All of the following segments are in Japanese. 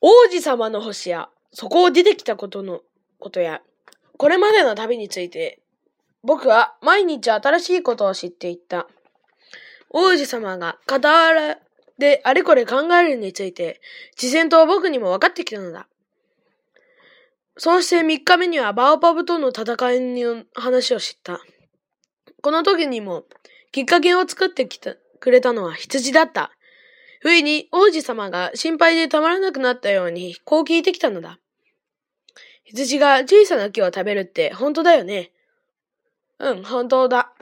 王子様の星や、そこを出てきたことの、ことや、これまでの旅について、僕は毎日新しいことを知っていった。王子様が傍らであれこれ考えるについて、自然と僕にも分かってきたのだ。そうして3日目にはバオパブとの戦いの話を知った。この時にも、きっかけを作ってきた、くれたのは羊だった。不意に王子様が心配でたまらなくなったように、こう聞いてきたのだ。羊が小さな木を食べるって本当だよね。うん、本当だ。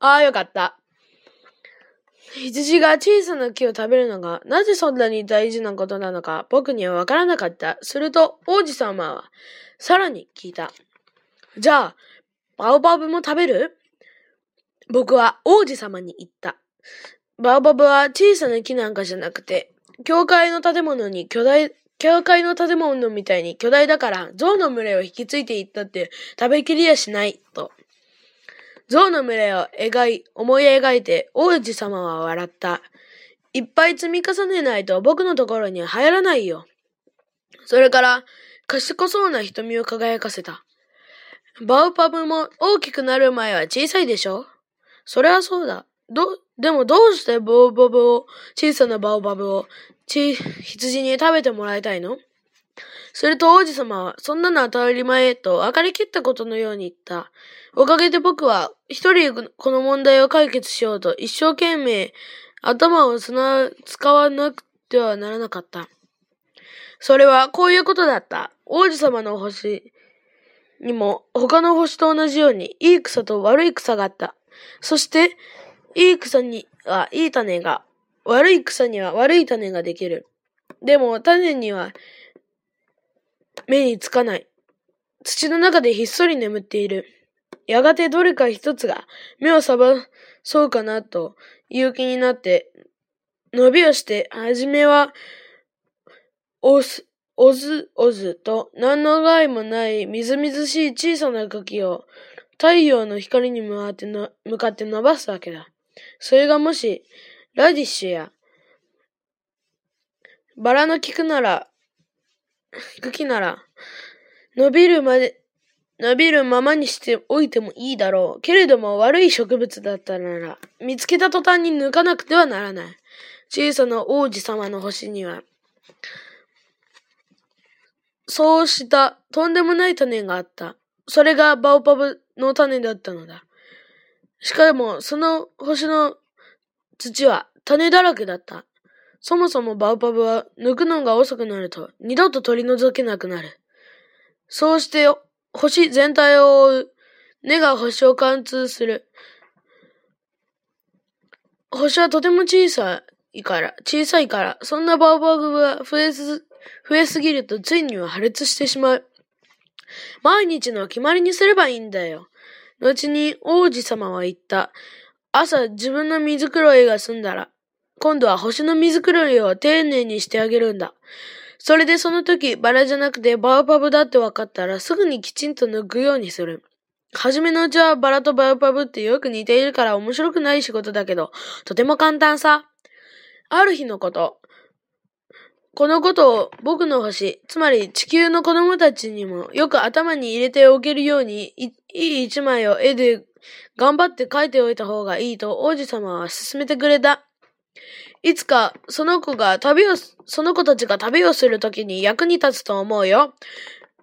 ああ、よかった。羊が小さな木を食べるのがなぜそんなに大事なことなのか僕にはわからなかった。すると王子様はさらに聞いた。じゃあ、バオバブも食べる？僕は王子様に言った。バオバブは小さな木なんかじゃなくて、教会の建物に巨大、教会の建物みたいに巨大だから、象の群れを引き継いでいったって食べきりやしない、と。象の群れを描い、思い描いて王子様は笑った。いっぱい積み重ねないと僕のところには入らないよ。それから、賢そうな瞳を輝かせた。バウパブも大きくなる前は小さいでしょ？それはそうだ。ど、でもどうしてバウバブを、小さなバウバブを、ち、羊に食べてもらいたいの？すると王子様は、そんなの当たり前と分かりきったことのように言った。おかげで僕は、一人この問題を解決しようと一生懸命頭を使わなくてはならなかった。それはこういうことだった。王子様の星にも他の星と同じようにいい草と悪い草があった。そして、いい草にはいい種が、悪い草には悪い種ができる。でも種には目につかない。土の中でひっそり眠っている。やがてどれか一つが目を覚まそうかなという気になって、伸びをして、はじめは、おす、おずおずと何の害もないみずみずしい小さな茎を太陽の光に向かって向かって伸ばすわけだ。それがもし、ラディッシュや、バラの菊なら、茎なら、伸びるまで、伸びるままにしておいてもいいだろう。けれども悪い植物だったなら、見つけた途端に抜かなくてはならない。小さな王子様の星には、そうしたとんでもない種があった。それがバオパブの種だったのだ。しかも、その星の土は種だらけだった。そもそもバオパブは抜くのが遅くなると二度と取り除けなくなる。そうして星全体を覆う。根が星を貫通する。星はとても小さいから、小さいから、そんなバオバブが増えす、増えすぎるとついには破裂してしまう。毎日の決まりにすればいいんだよ。後に王子様は言った。朝自分の水黒いが済んだら、今度は星の水黒いを丁寧にしてあげるんだ。それでその時、バラじゃなくてバウパブだって分かったらすぐにきちんと抜くようにする。はじめのうちはバラとバウパブってよく似ているから面白くない仕事だけど、とても簡単さ。ある日のこと。このことを僕の星、つまり地球の子供たちにもよく頭に入れておけるように、いい一枚を絵で頑張って描いておいた方がいいと王子様は勧めてくれた。いつか、その子が旅を、その子たちが旅をするときに役に立つと思うよ。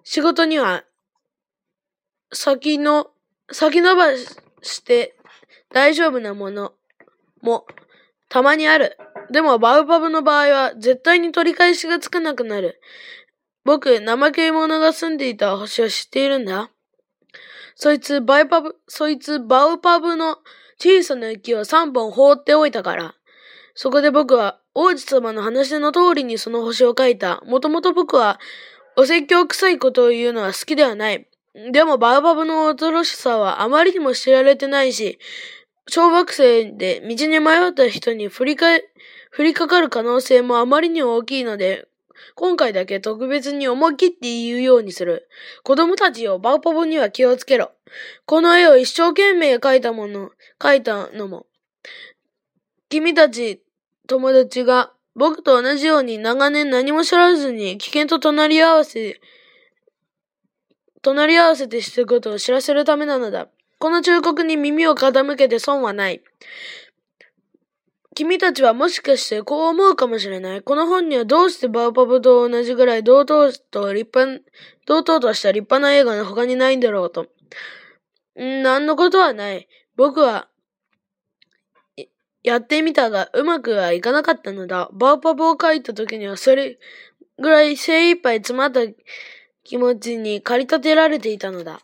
仕事には、先の、先延ばして大丈夫なものも、たまにある。でも、バウパブの場合は、絶対に取り返しがつかなくなる。僕、怠け者が住んでいた星を知っているんだ。そいつ、バイパブ、そいつ、バウパブの小さな雪を3本放っておいたから。そこで僕は王子様の話の通りにその星を書いた。もともと僕はお説教臭いことを言うのは好きではない。でもバーバブの恐ろしさはあまりにも知られてないし、小学生で道に迷った人に振りか、振りかかる可能性もあまりに大きいので、今回だけ特別に思い切って言うようにする。子供たちをバーパブには気をつけろ。この絵を一生懸命描いたもの、描いたのも、君たち友達が僕と同じように長年何も知らずに危険と隣り合わせ、隣り合わせてしてることを知らせるためなのだ。この忠告に耳を傾けて損はない。君たちはもしかしてこう思うかもしれない。この本にはどうしてバーパブと同じぐらい堂々と立派、堂々とした立派な映画の他にないんだろうと。ん何のことはない。僕は、やってみたが、うまくはいかなかったのだ。バーパブを書いた時には、それぐらい精一杯詰まった気持ちに駆り立てられていたのだ。